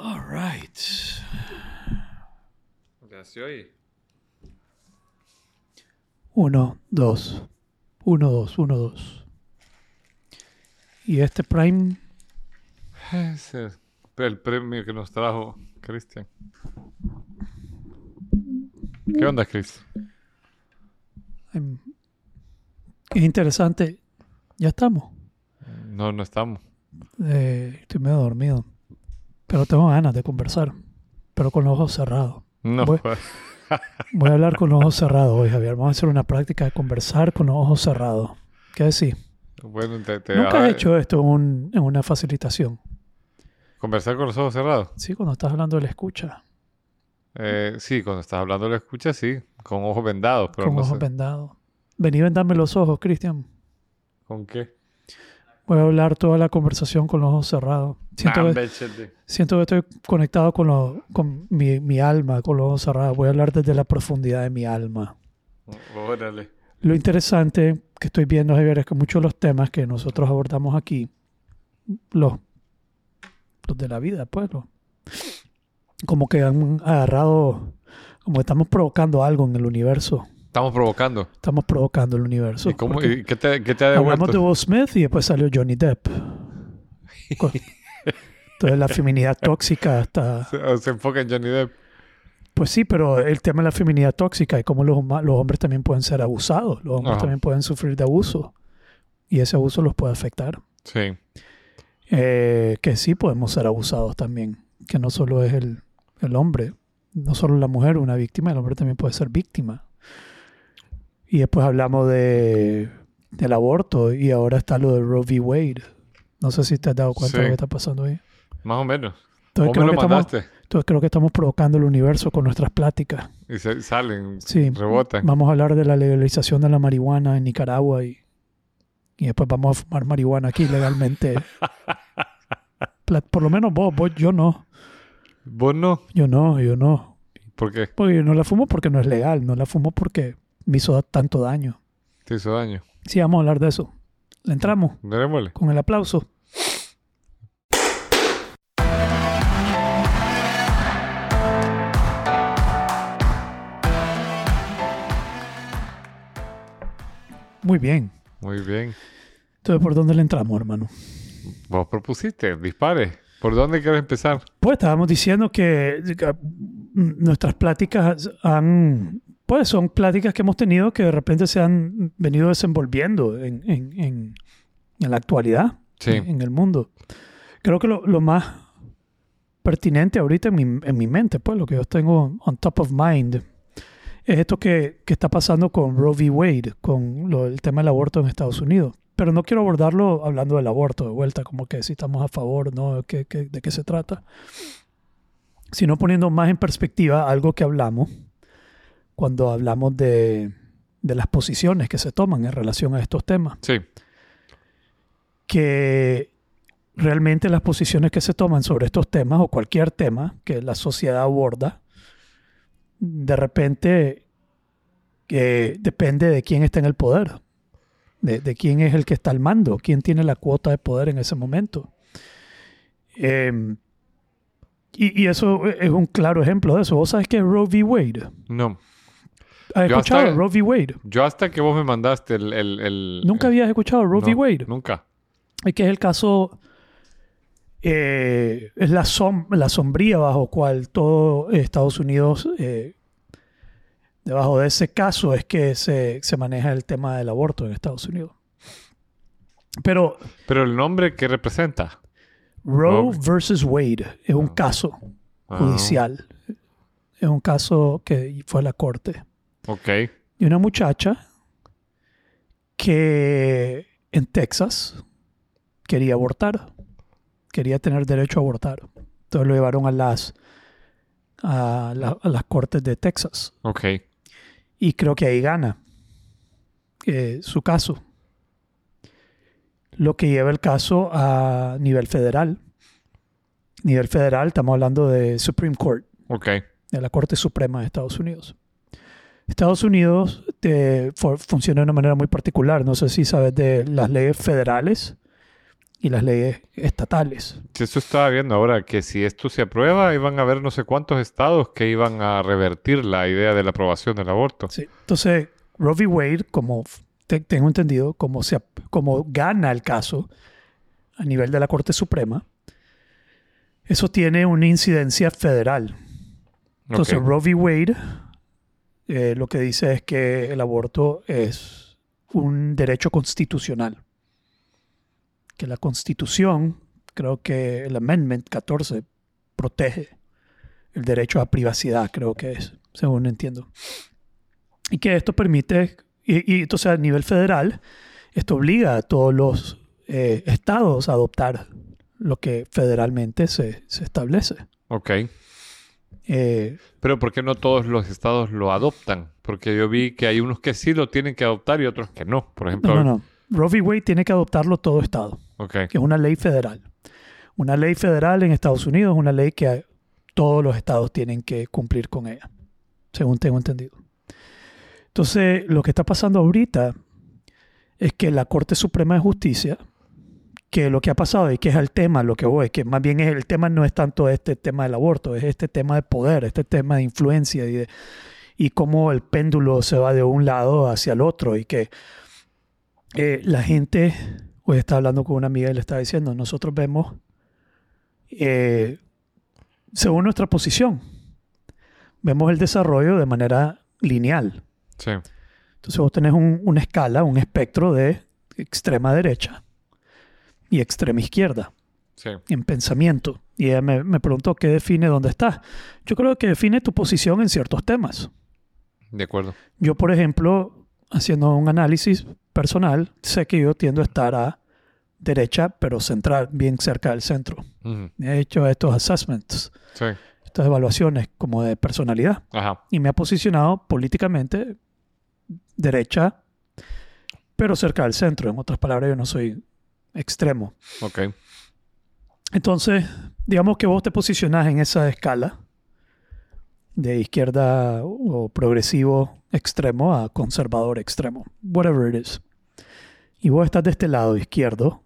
All right. Ya se oye. Uno, dos. Uno, dos, uno, dos. Y este Prime, es el premio que nos trajo Cristian. ¿Qué onda, Chris? es interesante. Ya estamos. No, no estamos. Eh, estoy medio dormido. Pero tengo ganas de conversar. Pero con los ojos cerrados. No, Voy- Voy a hablar con los ojos cerrados hoy, Javier. Vamos a hacer una práctica de conversar con los ojos cerrados. ¿Qué decís? bueno, te, te Nunca has hecho esto en, un- en una facilitación. conversar con los ojos cerrados. Sí, cuando estás hablando de la escucha. Eh, sí, cuando estás hablando lo escuchas, sí, con ojos vendados, pero con no ojos sé. vendados. Vení, vendame los ojos, Cristian. ¿Con qué? Voy a hablar toda la conversación con los ojos cerrados. Siento, Ah, que, siento que estoy conectado con, lo- con mi, mi alma, con los ojos cerrados. Voy a hablar desde la profundidad de mi alma. Órale. Lo interesante que estoy viendo, Javier, es que muchos de los temas que nosotros abordamos aquí, los, los de la vida, pues, los- como que han agarrado, como que estamos provocando algo en el universo. Estamos provocando. Estamos provocando el universo. ¿Y, cómo, porque y qué, te, qué te ha hablamos de? Will Smith y después salió Johnny Depp. Entonces la feminidad tóxica está... Se, se enfoca en Johnny Depp. Pues sí, pero el tema de la feminidad tóxica y cómo los, hombres también pueden ser abusados. Los hombres Ajá. también pueden sufrir de abuso. Y ese abuso los puede afectar. Sí. Eh, que sí podemos ser abusados también. Que no solo es el, el hombre, no solo la mujer una víctima, el hombre también puede ser víctima. Y después hablamos de, del aborto y ahora está lo de Roe v. Wade. No sé si te has dado cuenta de lo que está pasando ahí. Más o menos. Entonces ¿Cómo creo, me que estamos, entonces creo que estamos provocando el universo con nuestras pláticas. Y se, salen, Sí, rebotan. vamos a hablar de la legalización de la marihuana en Nicaragua y, y después vamos a fumar marihuana aquí legalmente. Por lo menos vos, vos, yo no. ¿Vos no? Yo no, yo no. ¿Por qué? Porque yo no la fumo porque no es legal, no la fumo porque me hizo tanto daño. Te hizo daño. Sí, vamos a hablar de eso. Le entramos Démosle. con el aplauso. Muy bien. Muy bien. Entonces, ¿por dónde le entramos, hermano? Vos propusiste, dispare. ¿Por dónde quieres empezar? Pues estábamos diciendo que mm, nuestras pláticas han, pues son pláticas que hemos tenido que de repente se han venido desenvolviendo en, en- en- en la actualidad, Sí. en, el mundo. Creo que lo, lo más pertinente ahorita en mi, en mi mente, pues lo que yo tengo on top of mind, es esto que, que está pasando con Roe v. Wade, con lo- el tema del aborto en Estados Unidos. Pero no quiero abordarlo hablando del aborto de vuelta, como que si estamos a favor, ¿no? ¿Qué- qué- ¿De qué se trata? Sino poniendo más en perspectiva algo que hablamos cuando hablamos de, de las posiciones que se toman en relación a estos temas. Sí. Que realmente las posiciones que se toman sobre estos temas o cualquier tema que la sociedad aborda, de repente que depende de quién está en el poder, de, de quién es el que está al mando, quién tiene la cuota de poder en ese momento. Eh, y, y eso es un claro ejemplo de eso. ¿Vos sabes qué es Roe v. Wade? No. ¿Has Yo escuchado hasta- Roe v. Wade? Yo hasta que vos me mandaste el... el, el- ¿Nunca el- habías escuchado Roe v. Wade? Nunca. Es que es el caso, eh, es la, som- la sombría bajo cual todo Estados Unidos, eh, debajo de ese caso es que se, se maneja el tema del aborto en Estados Unidos. Pero Pero el nombre que representa. Roe versus Wade es un Ah. caso Ah, judicial. Es un caso que fue a la corte. Ok. Y una muchacha que en Texas quería abortar, quería tener derecho a abortar. Entonces lo llevaron a las, a, la- a las cortes de Texas. Ok. Y creo que ahí gana eh, su caso. Lo que lleva el caso a nivel federal. Nivel federal, estamos hablando de Supreme Court Ok. de la Corte Suprema de Estados Unidos. Estados Unidos eh, fu- funciona de una manera muy particular. No sé si sabes de las leyes federales y las leyes estatales. Eso estaba viendo ahora, que si esto se aprueba, iban a haber no sé cuántos estados que iban a revertir la idea de la aprobación del aborto. Sí. Entonces, Roe v. Wade, como te- tengo entendido, como, se, como gana el caso a nivel de la Corte Suprema, eso tiene una incidencia federal. Entonces, Ok. Roe v. Wade eh, lo que dice es que el aborto es un derecho constitucional. Que la Constitución, creo que el Amendment 14, protege el derecho a privacidad, creo que es, según entiendo. Y que esto permite, y, y entonces a nivel federal, esto obliga a todos los eh, estados a adoptar lo que federalmente se, se establece. Ok. Eh, Pero ¿por qué no todos los estados lo adoptan? Porque yo vi que hay unos que sí lo tienen que adoptar y otros que no. Por ejemplo, no, no, no. Roe v. Wade tiene que adoptarlo todo estado, que es una ley federal. Una ley federal en Estados Unidos es una ley que todos los estados tienen que cumplir con ella, según tengo entendido. Entonces, lo que está pasando ahorita es que la Corte Suprema de Justicia, que lo que ha pasado y que es el tema, lo que voy, que más bien es el tema no es tanto este tema del aborto, es este tema de poder, este tema de influencia y, de, y cómo el péndulo se va de un lado hacia el otro y que eh, la gente, hoy estaba hablando con una amiga y le estaba diciendo, nosotros vemos eh, según nuestra posición, vemos el desarrollo de manera lineal. Sí. Entonces vos tenés un- una escala, un espectro de extrema derecha y extrema izquierda Sí. en pensamiento. Y ella me, me preguntó qué define dónde estás. Yo creo que define tu posición en ciertos temas. De acuerdo. Yo, por ejemplo, haciendo un análisis personal, sé que yo tiendo a estar a derecha, pero central, bien cerca del centro. He hecho estos assessments, Sí. estas evaluaciones como de personalidad Ajá. y me ha posicionado políticamente derecha, pero cerca del centro. En otras palabras, yo no soy extremo. Ok. Entonces, digamos que vos te posicionás en esa escala de izquierda o progresivo extremo a conservador extremo, whatever it is. Y vos estás de este lado izquierdo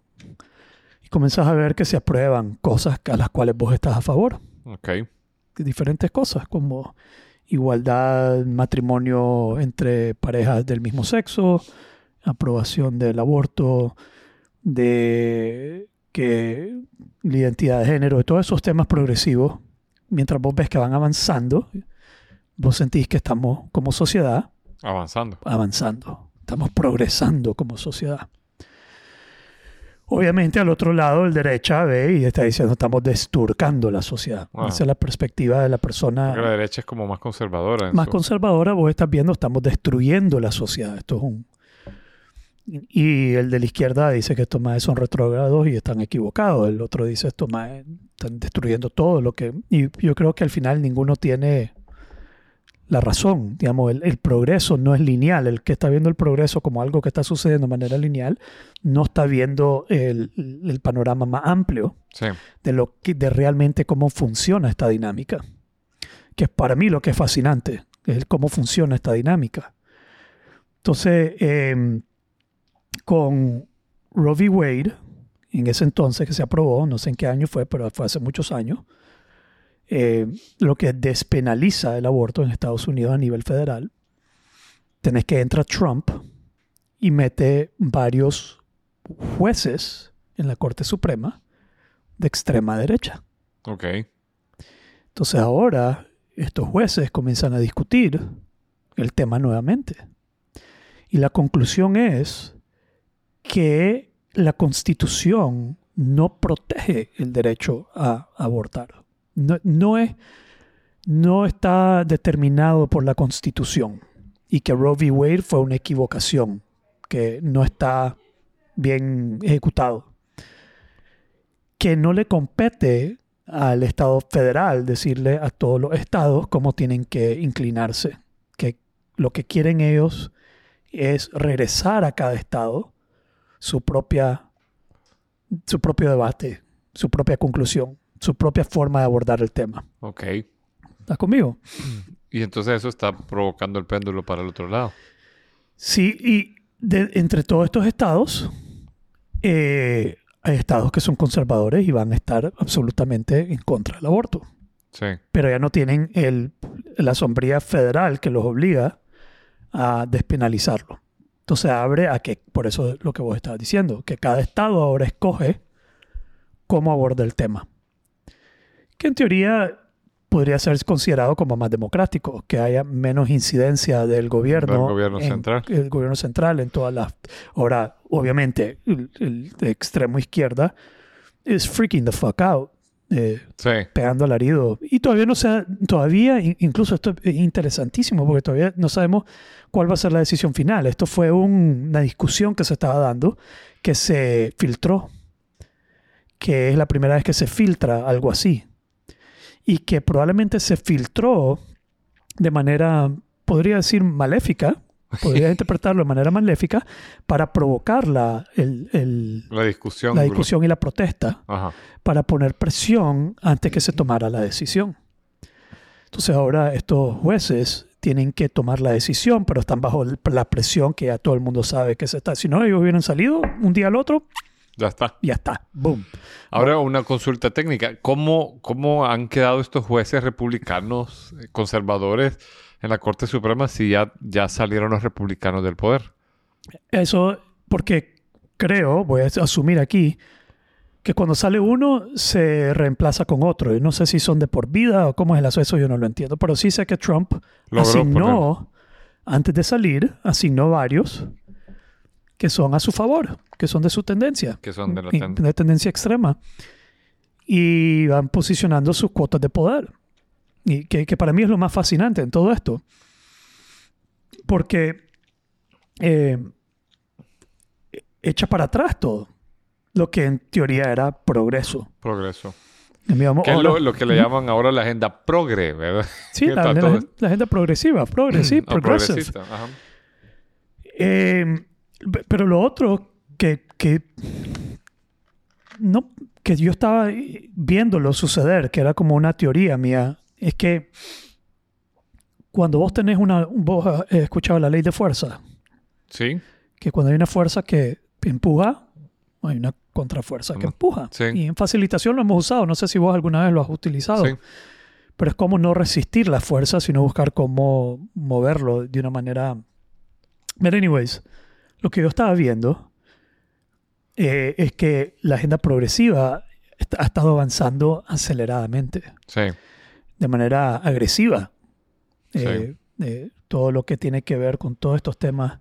y comenzás a ver que se aprueban cosas a las cuales vos estás a favor. Ok. diferentes cosas como igualdad, matrimonio entre parejas del mismo sexo, aprobación del aborto, de que la identidad de género, de todos esos temas progresivos, mientras vos ves que van avanzando, vos sentís que estamos como sociedad Avanzando. avanzando, estamos progresando como sociedad. Obviamente al otro lado, el derecha ve y está diciendo estamos desturcando la sociedad. Ah. Esa es la perspectiva de la persona Porque la derecha es como más conservadora. más su- conservadora. Vos estás viendo estamos destruyendo la sociedad. Esto es un... Y el de la izquierda dice que estos más son retrógrados y están equivocados. El otro dice estos más están destruyendo todo lo que... Y yo creo que al final ninguno tiene la razón. Digamos, el, el progreso no es lineal. El que está viendo el progreso como algo que está sucediendo de manera lineal no está viendo el, el panorama más amplio Sí. de, lo que, de realmente cómo funciona esta dinámica. Que es para mí lo que es fascinante, es cómo funciona esta dinámica. Entonces, eh, con Roe v. Wade, en ese entonces que se aprobó, no sé en qué año fue, pero fue hace muchos años, eh, lo que despenaliza el aborto en Estados Unidos a nivel federal, tenés que entrar Trump y mete varios jueces en la Corte Suprema de extrema derecha. Ok. Entonces ahora estos jueces comienzan a discutir el tema nuevamente. Y la conclusión es que la constitución no protege el derecho a abortar. No, no es, no está determinado por la constitución. Y que Roe v. Wade fue una equivocación, que no está bien ejecutado. Que no le compete al Estado federal decirle a todos los estados cómo tienen que inclinarse. Que lo que quieren ellos es regresar a cada estado su propia su propio debate, su propia conclusión, su propia forma de abordar el tema. Ok. ¿Estás conmigo? Y entonces eso está provocando el péndulo para el otro lado. Sí, y de- entre todos estos estados, eh, hay estados que son conservadores y van a estar absolutamente en contra del aborto. Sí. Pero ya no tienen el, la sombría federal que los obliga a despenalizarlo. Entonces abre a que, por eso es lo que vos estabas diciendo, que cada estado ahora escoge cómo aborda el tema. Que en teoría podría ser considerado como más democrático, que haya menos incidencia del gobierno, Del gobierno en- central. el gobierno central en todas las... Ahora, obviamente, el, el extremo izquierda es freaking the fuck out. Eh, Sí. pegando alarido. Y todavía no se todavía, in- incluso esto es interesantísimo, porque todavía no sabemos cuál va a ser la decisión final. Esto fue un- una discusión que se estaba dando, que se filtró, que es la primera vez que se filtra algo así. Y que probablemente se filtró de manera, podría decir, maléfica, podría interpretarlo de manera maléfica, para provocar la, el- el- La discusión. la discusión y la protesta Ajá. para poner presión antes que se tomara la decisión. Entonces ahora estos jueces tienen que tomar la decisión, pero están bajo la presión que ya todo el mundo sabe que se está. Si no, ellos hubieran salido un día al otro, Ya está. ya está. Boom. Ahora una consulta técnica. ¿Cómo, ¿Cómo han quedado estos jueces republicanos eh, conservadores en la Corte Suprema si ya, ya salieron los republicanos del poder? Eso porque creo, voy a asumir aquí, que cuando sale uno se reemplaza con otro. Y no sé si son de por vida o cómo es el asunto, eso yo no lo entiendo. Pero sí sé que Trump Logró asignó, antes de salir, asignó varios que son a su favor, que son de su tendencia, Que son de la ten- de tendencia extrema. Y van posicionando sus cuotas de poder. Y que, que para mí es lo más fascinante en todo esto. Porque eh, echa para atrás todo lo que en teoría era progreso. progreso. Digamos, Que es lo, lo que le llaman ahora la agenda progre, ¿verdad? sí, la, agenda progresiva, progresive, O progressive. progresista, ajá. Eh, pe- pero lo otro que, que no que yo estaba viéndolo suceder, que era como una teoría mía, es que cuando vos tenés una, vos has escuchado la ley de fuerza, Sí, que cuando hay una fuerza que empuja, hay una contrafuerza que Ujú. empuja. Sí. Y en facilitación lo hemos usado, no sé si vos alguna vez lo has utilizado, sí. pero es como no resistir la fuerza, sino buscar cómo moverlo de una manera... But anyways, lo que yo estaba viendo eh, es que la agenda progresiva ha estado avanzando aceleradamente, sí. De manera agresiva. Sí. Eh, eh, todo lo que tiene que ver con todos estos temas,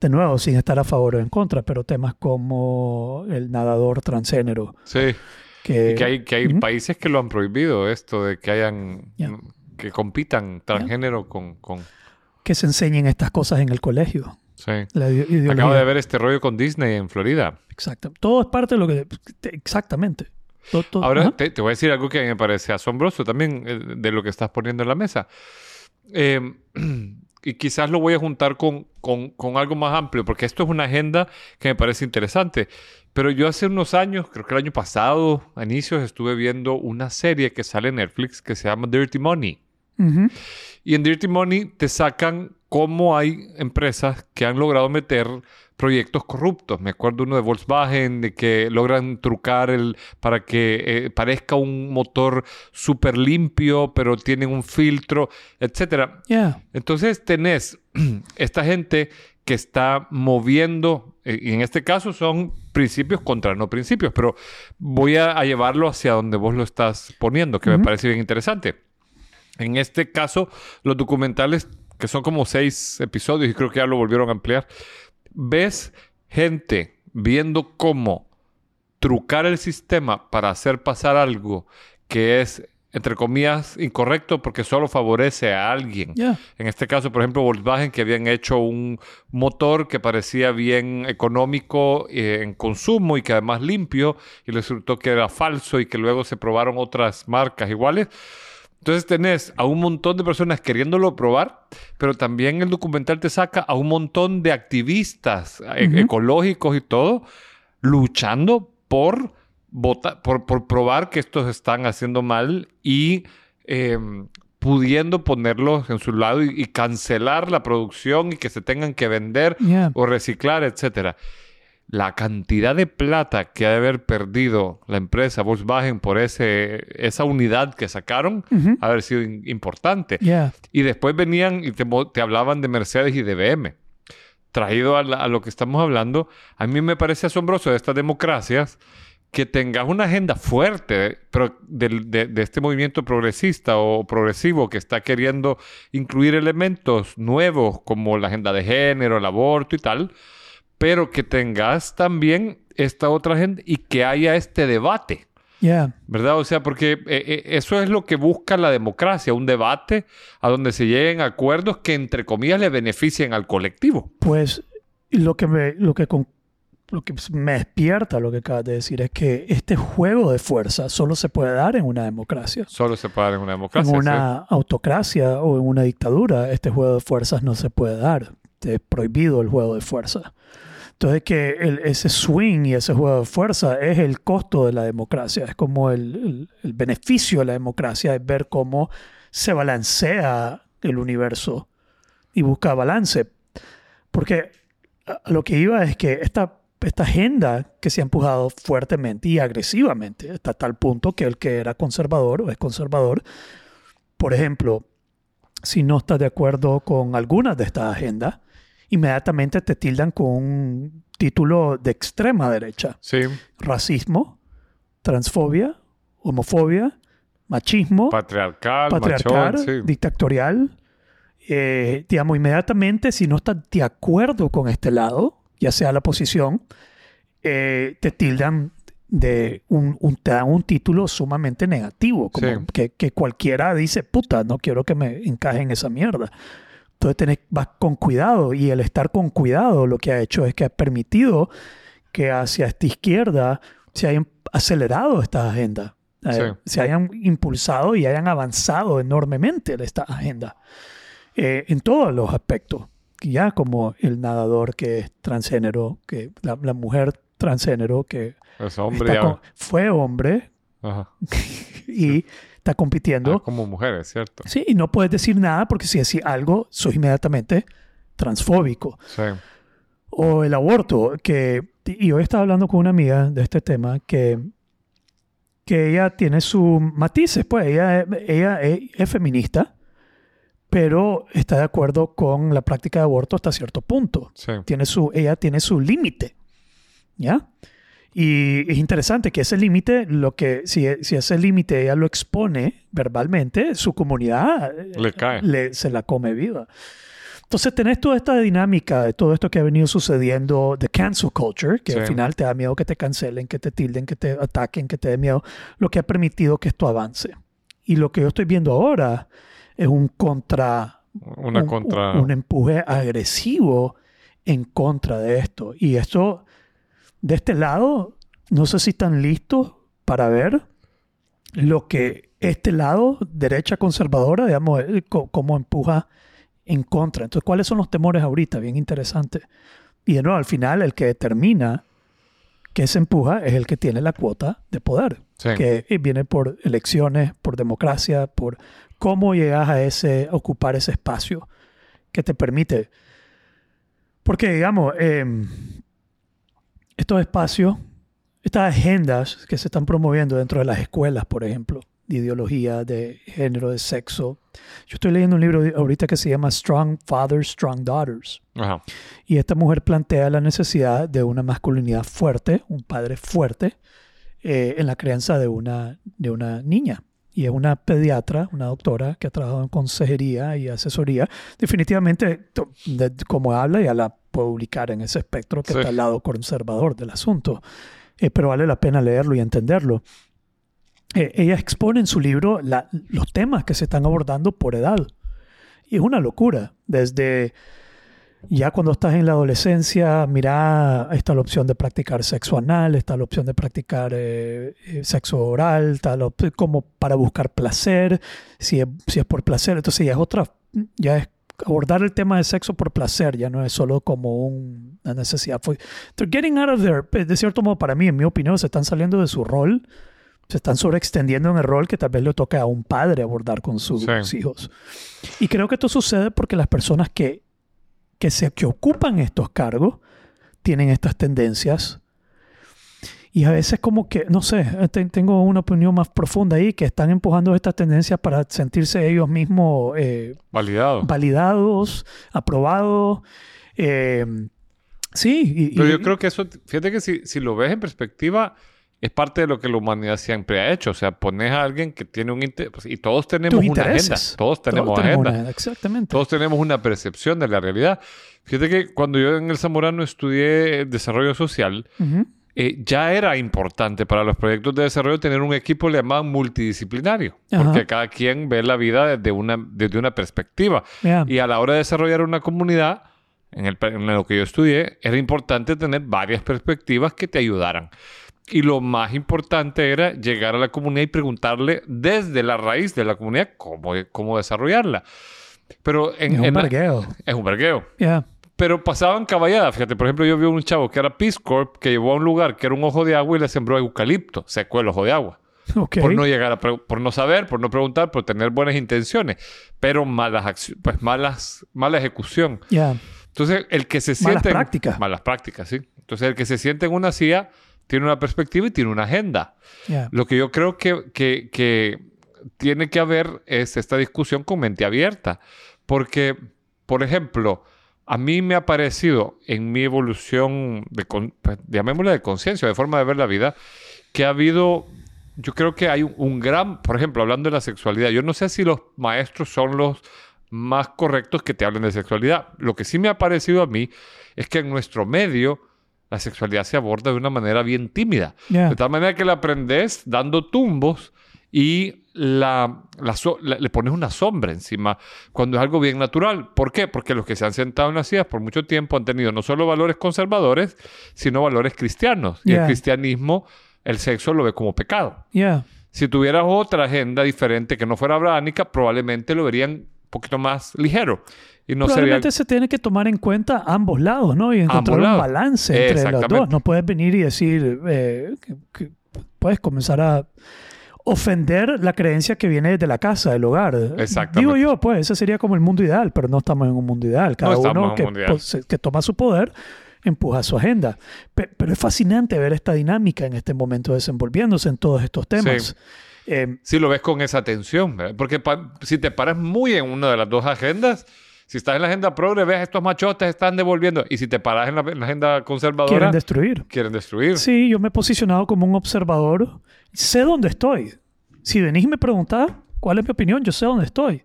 de nuevo, sin estar a favor o en contra, pero temas como el nadador transgénero. Sí. Que, Y que hay, que hay países que lo han prohibido, esto de que hayan... Ya. Que compitan transgénero con, con... que se enseñen estas cosas en el colegio. Sí. La. Acabo de ver este rollo con Disney en Florida. Exacto. Todo es parte de lo que... Exactamente. Todo- todo- Ahora te, te voy a decir algo que a mí me parece asombroso también eh, de lo que estás poniendo en la mesa. Eh, y quizás lo voy a juntar con, con- con algo más amplio, porque esto es una agenda que me parece interesante. Pero yo hace unos años, creo que el año pasado, a inicios, estuve viendo una serie que sale en Netflix que se llama Dirty Money. Ujú. Y en Dirty Money te sacan cómo hay empresas que han logrado meter proyectos corruptos. Me acuerdo uno de Volkswagen, de que logran trucar el para que eh, parezca un motor súper limpio, pero tienen un filtro, etcétera. Yeah. Entonces tenés esta gente que está moviendo, eh, y en este caso son principios contra no principios, pero voy a, a llevarlo hacia donde vos lo estás poniendo, que me parece bien interesante. En este caso, los documentales, que son como seis episodios, y creo que ya lo volvieron a ampliar, ves gente viendo cómo trucar el sistema para hacer pasar algo que es, entre comillas, incorrecto porque solo favorece a alguien. Yeah. En este caso, por ejemplo, Volkswagen, que habían hecho un motor que parecía bien económico eh, en consumo y que además limpio, y resultó que era falso y que luego se probaron otras marcas iguales. Entonces tenés a un montón de personas queriéndolo probar, pero también el documental te saca a un montón de activistas e- Ujú. ecológicos y todo luchando por, vota- por, por probar que estos están haciendo mal y eh, pudiendo ponerlos en su lado y, y cancelar la producción y que se tengan que vender Yeah. o reciclar, etcétera. La cantidad de plata que ha de haber perdido la empresa Volkswagen por ese, esa unidad que sacaron, ha haber sido in- importante. Yeah. Y después venían y te, te hablaban de Mercedes y de BM. Traído a, la- a lo que estamos hablando, a mí me parece asombroso de estas democracias que tengas una agenda fuerte pero del- de, de este movimiento progresista o progresivo que está queriendo incluir elementos nuevos como la agenda de género, el aborto y tal, pero que tengas también esta otra agenda y que haya este debate. Yeah. ¿Verdad? O sea, porque eh, eh, eso es lo que busca la democracia, un debate a donde se lleguen acuerdos que, entre comillas, le beneficien al colectivo. Pues lo que me, lo que con- lo que me despierta lo que acabas de decir es que este juego de fuerza solo se puede dar en una democracia. Solo se puede dar en una democracia. en una autocracia o en una dictadura, este juego de fuerzas no se puede dar. Es prohibido el juego de fuerza. Entonces que el- ese swing y ese juego de fuerza es el costo de la democracia, es como el, el- el beneficio de la democracia, es ver cómo se balancea el universo y busca balance. Porque lo que iba es que esta, esta agenda que se ha empujado fuertemente y agresivamente, hasta tal punto que el que era conservador o es conservador, por ejemplo, si no estás de acuerdo con algunas de estas agendas, inmediatamente te tildan con un título de extrema derecha. Sí, Racismo, transfobia, homofobia, machismo, patriarcal, patriarcal, machón, sí. dictatorial. Eh, digamos, inmediatamente, si no estás de acuerdo con este lado, ya sea la posición, eh, te tildan de un, un- te dan un título sumamente negativo, como Sí. que, que cualquiera dice, puta, no quiero que me encaje en esa mierda. Entonces tenés, vas con cuidado y el estar con cuidado lo que ha hecho es que ha permitido que hacia esta izquierda se hayan acelerado estas agendas, eh, Sí. se hayan impulsado y hayan avanzado enormemente esta agenda eh, en todos los aspectos. Ya como el nadador que es transgénero, que la, la mujer transgénero que Es hombre con- fue hombre Ajá. y está compitiendo. Ah, como mujeres, ¿cierto? Sí, y no puedes decir nada porque si decís algo, sos inmediatamente transfóbico. Sí. O el aborto, que... Y hoy estaba hablando con una amiga de este tema que, que ella tiene sus matices, pues ella, ella es, es feminista, pero está de acuerdo con la práctica de aborto hasta cierto punto. Sí. Tiene su, ella tiene su límite, ¿ya? Y es interesante que ese límite, lo que, si, si ese límite ella lo expone verbalmente, su comunidad eh, Le cae. le- se la come viva. Entonces tenés toda esta dinámica de todo esto que ha venido sucediendo de cancel culture, que al Sí. final te da miedo que te cancelen, que te tilden, que te ataquen, que te dé miedo, lo que ha permitido que esto avance. Y lo que yo estoy viendo ahora es un contra Una un, contra. un- un empuje agresivo en contra de esto. Y esto, de este lado, no sé si están listos para ver lo que este lado, derecha conservadora, digamos, eh, cómo empuja en contra. Entonces, ¿cuáles son los temores ahorita? Bien interesante. Y de nuevo, al final, el que determina que se empuja es el que tiene la cuota de poder Sí. que eh, viene por elecciones, por democracia, por cómo llegas a ese, a ocupar ese espacio que te permite. Porque, digamos, eh, estos espacios, estas agendas que se están promoviendo dentro de las escuelas, por ejemplo, de ideología, de género, de sexo. Yo estoy leyendo un libro ahorita que se llama Strong Fathers, Strong Daughters. Ajá. Y esta mujer plantea la necesidad de una masculinidad fuerte, un padre fuerte, eh, en la crianza de una, de una niña. Y es una pediatra, una doctora que ha trabajado en consejería y asesoría. Definitivamente, de- como habla, ya la puedo ubicar en ese espectro que Sí. está al lado conservador del asunto. Eh, pero vale la pena leerlo y entenderlo. Eh, ella expone en su libro la- los temas que se están abordando por edad. Y es una locura. Desde ya cuando estás en la adolescencia, mira, está la opción de practicar sexo anal, está la opción de practicar eh, eh, sexo oral, está la como para buscar placer, si es, si es por placer, entonces ya es otra, ya es abordar el tema de sexo por placer, ya no es solo como un- una necesidad. They're getting out of their, de cierto modo para mí, en mi opinión, se están saliendo de su rol, se están sobreextendiendo en el rol que tal vez le toca a un padre abordar con sus Sí. hijos. Y creo que esto sucede porque las personas que que, se, que ocupan estos cargos tienen estas tendencias. Y a veces como que, no sé, te- tengo una opinión más profunda ahí, que están empujando estas tendencias para sentirse ellos mismos eh, Validado. validados, aprobados. eh, sí, y, Pero y- yo creo que eso, fíjate que si, si lo ves en perspectiva, es parte de lo que la humanidad siempre ha hecho. O sea, pones a alguien que tiene un interés, y todos tenemos una agenda. Todos tenemos Todos agenda. una- exactamente. Todos tenemos una percepción de la realidad. Fíjate que cuando yo en el Zamorano estudié desarrollo social, Ujú. Eh, ya era importante para los proyectos de desarrollo tener un equipo le llamaban multidisciplinario, Ajá. porque cada quien ve la vida desde una, desde una perspectiva. Ya. Y a la hora de desarrollar una comunidad, en, el, en lo que yo estudié, era importante tener varias perspectivas que te ayudaran. Y lo más importante era llegar a la comunidad y preguntarle desde la raíz de la comunidad cómo, cómo desarrollarla. Pero en, Es un en- vergueo. es un vergueo. Ya. Pero pasaban caballadas. Fíjate, por ejemplo, yo vi un chavo que era Peace Corp que llevó a un lugar que era un ojo de agua y le sembró eucalipto. Secó el ojo de agua. Por no llegar a por no saber, por no preguntar, por tener buenas intenciones, pero malas acci- pues malas, mala ejecución. Ya. Entonces, el que se Malas siente en- prácticas. malas prácticas, sí. Entonces, el que se siente en una silla tiene una perspectiva y tiene una agenda. Lo que yo creo que, que, que tiene que haber es esta discusión con mente abierta. Porque, por ejemplo, a mí me ha parecido en mi evolución, de, pues, llamémosle de conciencia, de forma de ver la vida, que ha habido, yo creo que hay un, un gran, por ejemplo, hablando de la sexualidad, yo no sé si los maestros son los más correctos que te hablen de sexualidad. Lo que sí me ha parecido a mí es que en nuestro medio la sexualidad se aborda de una manera bien tímida. De tal manera que la aprendes dando tumbos y la, la la- le pones una sombra encima cuando es algo bien natural. ¿Por qué? Porque los que se han sentado en las sillas por mucho tiempo han tenido no solo valores conservadores, sino valores cristianos. Y el cristianismo, el sexo lo ve como pecado. Ya. Si tuvieras otra agenda diferente que no fuera abrahámica, probablemente lo verían un poquito más ligero. Y no sería... Probablemente se tiene que tomar en cuenta ambos lados, ¿no? Y encontrar un balance entre los dos. No puedes venir y decir, eh, que, que puedes comenzar a ofender la creencia que viene de la casa, del hogar. Exactamente. Digo yo, pues, ese sería como el mundo ideal, pero no estamos en un mundo ideal. Cada en uno un que, ideal. pues, que toma su poder empuja su agenda. Pe- pero es fascinante ver esta dinámica en este momento desenvolviéndose en todos estos temas. Sí. Eh, si lo ves con esa atención, ¿verdad? porque si te paras muy en una de las dos agendas, si estás en la agenda progre, ves estos machotes están devolviendo, y si te paras en la, en la agenda conservadora, quieren destruir. quieren destruir. Sí, yo me he posicionado como un observador. Sé dónde estoy. Si venís y me preguntás cuál es mi opinión, yo sé dónde estoy.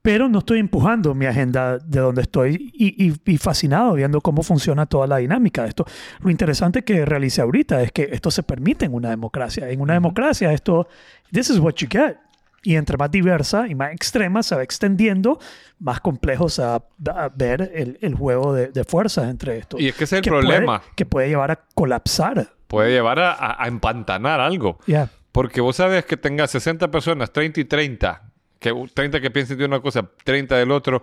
Pero no estoy empujando mi agenda de donde estoy y, y- y fascinado viendo cómo funciona toda la dinámica de esto. Lo interesante que realicé ahorita es que esto se permite en una democracia. En una democracia esto, this is what you get. Y entre más diversa y más extrema se va extendiendo, más complejo se va a ver el, el juego de, de fuerzas entre estos. Y es que ese es el que puede- problema. que puede llevar a colapsar. Puede llevar a, a- a empantanar algo. Ya. Porque vos sabes que tengas 60 personas, 30 y 30, que 30 que piensen de una cosa, 30 del otro,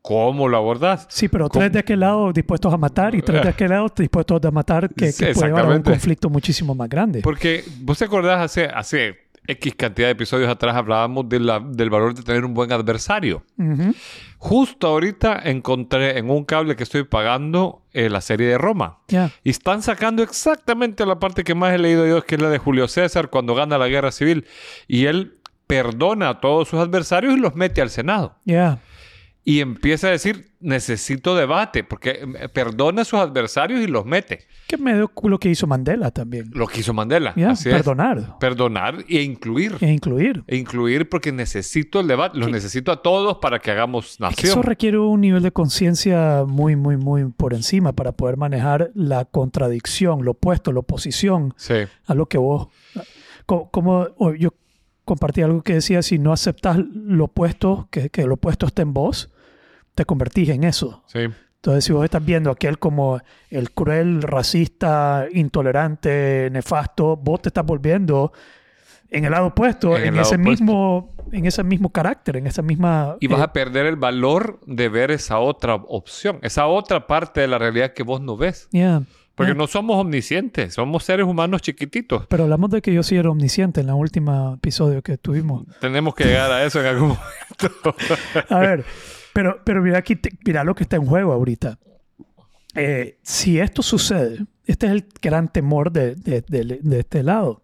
¿cómo lo abordás? Sí, pero ¿Cómo? tres de aquel lado dispuestos a matar y tres de aquel lado dispuestos a matar que, que puede llevar a un conflicto muchísimo más grande. Porque vos te acordás hace, hace X cantidad de episodios atrás hablábamos de la- del valor de tener un buen adversario. Justo ahorita encontré en un cable que estoy pagando eh, la serie de Roma. Y están sacando exactamente la parte que más he leído yo, que es la de Julio César cuando gana la guerra civil. Y él perdona a todos sus adversarios y los mete al Senado. Ya. Y empieza a decir, necesito debate, porque eh, perdona a sus adversarios y los mete. Que medio lo que hizo Mandela también. Lo que hizo Mandela. Ya, Así es. Perdonar Perdonar e incluir. e incluir. E incluir porque necesito el debate. Los necesito a todos para que hagamos Es que eso nación. requiere un nivel de conciencia muy, muy, muy por encima para poder manejar la contradicción, lo opuesto, la oposición Sí. a lo que vos... co- Como, o yo compartí algo que decía, si no aceptas lo opuesto, que, que lo opuesto esté en vos, te convertís en eso. Sí. Entonces, si vos estás viendo a aquel como el cruel, racista, intolerante, nefasto, vos te estás volviendo en el lado opuesto, En en, el lado ese opuesto. mismo, en ese mismo carácter, en esa misma. Y vas eh, a perder el valor de ver esa otra opción, esa otra parte de la realidad que vos no ves. yeah, Porque yeah. no somos omniscientes, somos seres humanos chiquititos. Pero hablamos de que yo sí era omnisciente en el último episodio que tuvimos. Tenemos que llegar a eso en algún momento. A ver, pero, pero mira aquí, mira lo que está en juego ahorita. eh, si esto sucede, este es el gran temor de, de- de- de este lado,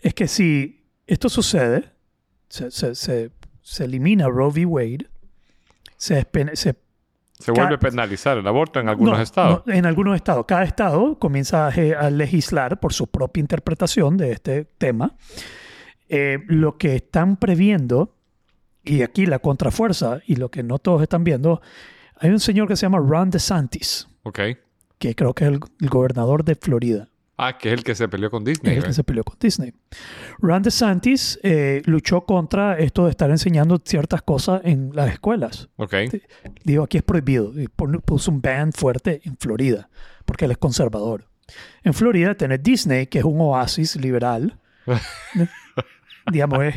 es que si esto sucede, se, se- se- se elimina Roe v. Wade, se, se Se vuelve a penalizar el aborto en algunos no, estados. no, en algunos estados. Cada estado comienza a, a legislar por su propia interpretación de este tema. Eh, lo que están previendo, y aquí la contrafuerza, y lo que no todos están viendo, hay un señor que se llama Ron DeSantis, Ok. que creo que es el, el gobernador de Florida. Ah, que es el que se peleó con Es Disney. el que ¿eh? se peleó con Disney. Ron DeSantis eh, luchó contra esto de estar enseñando ciertas cosas en las escuelas. Ok. Digo, aquí es prohibido. Puso un ban fuerte en Florida, porque él es conservador. En Florida tenés Disney, que es un oasis liberal. digamos, es...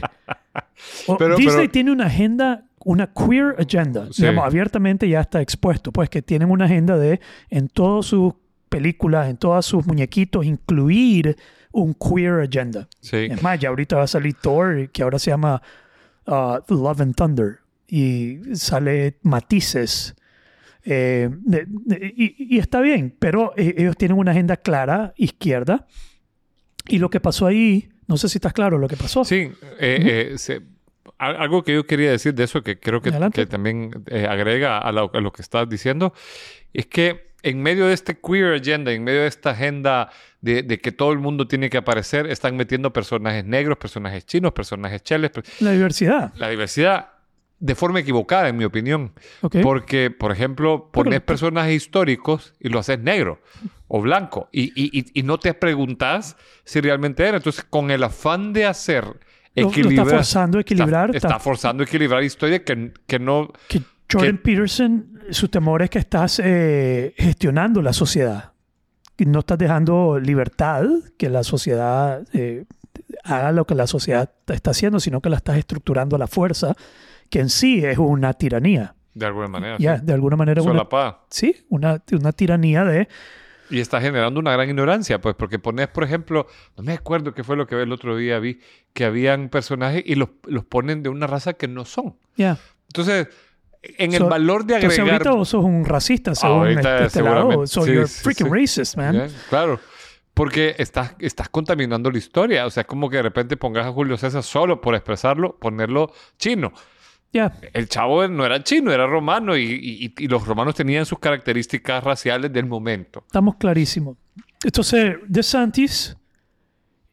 o- Pero- Disney pero- tiene una agenda, una queer agenda. Sí. Digamos, abiertamente ya está expuesto. Pues que tienen una agenda de, en todas sus películas, en todos sus muñequitos, incluir un queer agenda. Sí. Es más, ya ahorita va a salir Thor, que ahora se llama uh, Love and Thunder. Y sale matices. Eh, de- de- y, y está bien, pero eh, ellos tienen una agenda clara, izquierda. Y lo que pasó ahí, no sé si estás claro lo que pasó. Sí, eh, eh, se- algo que yo quería decir de eso, que creo que, que también eh, agrega a lo, a lo que estás diciendo, es que en medio de este queer agenda, en medio de esta agenda de, de que todo el mundo tiene que aparecer, están metiendo personajes negros, personajes chinos, personajes cheles, La diversidad. la diversidad de forma equivocada, en mi opinión. ¿ok? Porque, por ejemplo, pones personajes históricos y lo haces negro o blanco y, y- y- y no te preguntas si realmente era. Entonces, con el afán de hacer Lo- lo está forzando a equilibrar, Está, está- está forzando a equilibrar historia que, que no... que Jordan Peterson, su temor es que estás eh, gestionando la sociedad. No estás dejando libertad, que la sociedad eh, haga lo que la sociedad está haciendo, sino que la estás estructurando a la fuerza, que en sí es una tiranía. De alguna manera. Ya, sí. de alguna manera una, sí, una, una tiranía de... Y está generando una gran ignorancia, pues, porque pones, por ejemplo, no me acuerdo qué fue lo que el otro día vi, que habían personajes y los, los ponen de una raza que no son. Ya. Entonces, en el valor de Entonces agregar... ahorita vos sos un racista, según Ahorita este, este lado. So sí, you're sí, freaking sí. racist, man. Claro. Porque estás, estás contaminando la historia. O sea, es como que de repente pongas a Julio César solo por expresarlo, ponerlo chino. El chavo no era chino, era romano y, y- y los romanos tenían sus características raciales del momento. Estamos clarísimos. Entonces, DeSantis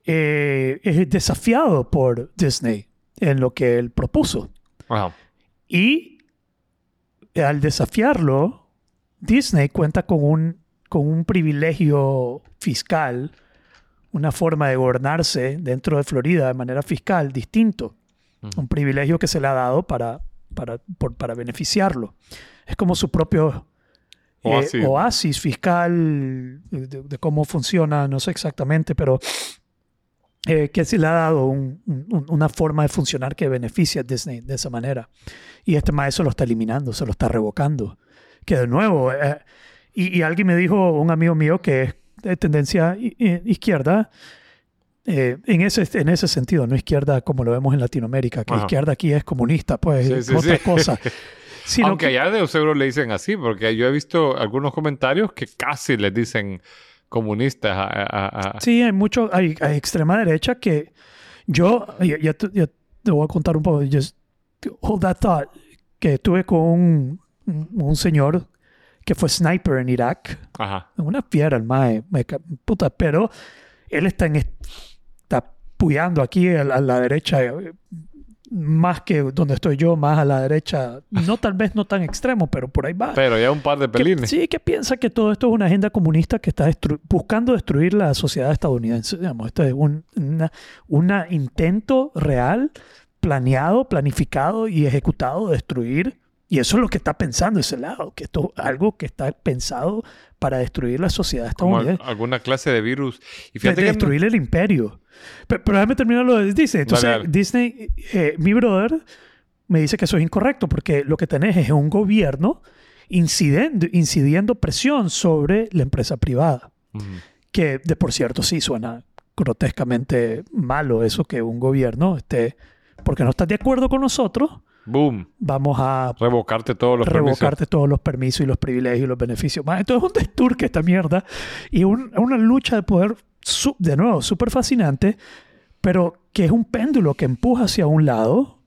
eh, es desafiado por Disney en lo que él propuso. Ajá. Y al desafiarlo, Disney cuenta con un, con un privilegio fiscal, una forma de gobernarse dentro de Florida de manera fiscal distinto. Un privilegio que se le ha dado para, para, por- para beneficiarlo. Es como su propio eh, Oasis. oasis fiscal de, de cómo funciona, no sé exactamente, pero eh, que se le ha dado un- un- una forma de funcionar que beneficia a Disney de esa manera. Y este maestro lo está eliminando, se lo está revocando. Que de nuevo, eh, y, y alguien me dijo, un amigo mío que es de tendencia izquierda, eh, en, ese, en ese sentido, no izquierda como lo vemos en Latinoamérica, que Ajá. izquierda aquí es comunista, pues Sí, sí, otra sí. cosa. Sino Aunque que- allá de seguro le dicen así, porque yo he visto algunos comentarios que casi les dicen comunistas a- a- a- Sí, hay mucho, hay, hay extrema derecha que yo, ya, ya te, ya te voy a contar un poco, just hold that thought, que estuve con un, un- señor que fue sniper en Irak, Ajá. una fiera el mae, puta, pero él está en, puyando aquí a la, a la derecha, eh, más que donde estoy yo, más a la derecha, no tal vez no tan extremo, pero por ahí va. Pero ya un par de pelines. sí, que piensa que todo esto es una agenda comunista que está destru- buscando destruir la sociedad estadounidense. Digamos, esto es un una, una intento real, planeado, planificado y ejecutado de destruir. Y eso es lo que está pensando ese lado, que esto es algo que está pensado para destruir la sociedad como estadounidense. alguna clase de virus. Y fíjate destruir el imperio. Pero, pero déjame terminar lo de Disney. Entonces. Disney, eh, mi brother me dice que eso es incorrecto porque lo que tenés es un gobierno incidiendo, incidiendo presión sobre la empresa privada. Que de por cierto sí suena grotescamente malo eso que un gobierno esté, porque no estás de acuerdo con nosotros, Boom. Vamos a Revocarte todos los permisos. revocarte todos los permisos y los privilegios y los beneficios. Entonces es un desturque esta mierda y un- una lucha de poder, de nuevo, súper fascinante, pero que es un péndulo que empuja hacia un lado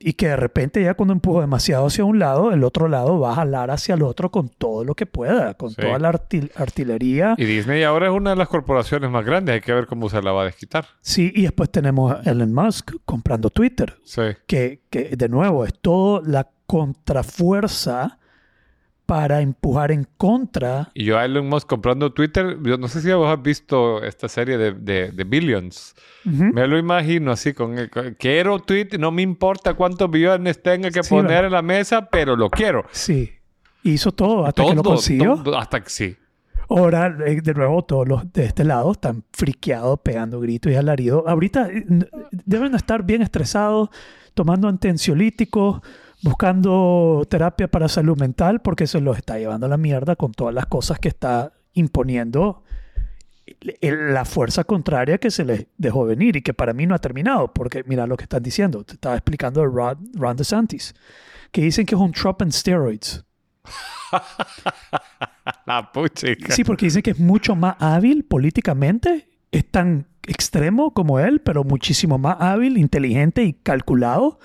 y que de repente ya cuando empuja demasiado hacia un lado, el otro lado va a jalar hacia el otro con todo lo que pueda, con Sí. toda la artil- artillería. Y Disney ahora es una de las corporaciones más grandes. Hay que ver cómo se la va a desquitar. Sí, y después tenemos a Elon Musk comprando Twitter, Sí. que, que de nuevo es toda la contrafuerza para empujar en contra. Y yo a Elon Musk comprando Twitter, yo no sé si vos has visto esta serie de, de, de Billions. Ujú. Me lo imagino así, con, el- con- quiero tweet, no me importa cuántos billones tenga que Sí, poner ¿verdad? en la mesa, pero lo quiero. Sí. Hizo todo hasta que lo Todo, consiguió. todo, hasta que sí. Ahora, eh, de nuevo, todos los de este lado están friqueados, pegando gritos y alaridos. Ahorita eh, deben estar bien estresados, tomando antensiolíticos, buscando terapia para salud mental, porque se los está llevando a la mierda con todas las cosas que está imponiendo la fuerza contraria que se les dejó venir y que para mí no ha terminado, porque mira lo que están diciendo. Te estaba explicando de Ron, Ron DeSantis, que dicen que es un Trump en steroids. La puchica. Sí, porque dicen que es mucho más hábil políticamente. Es tan extremo como él, pero muchísimo más hábil, inteligente y calculado.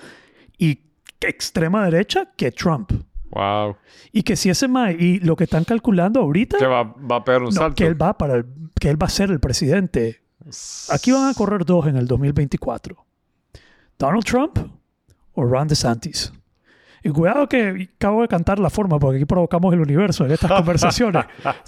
Y extrema derecha que Trump. Wow. Y que si ese más, y lo que están calculando ahorita, Que va, va a pegar un no, salto. que él va para el- que él va a ser el presidente. Aquí van a correr dos en el 2024. Donald Trump o Ron DeSantis. Y cuidado que acabo de cantar la forma, porque aquí provocamos el universo en estas conversaciones.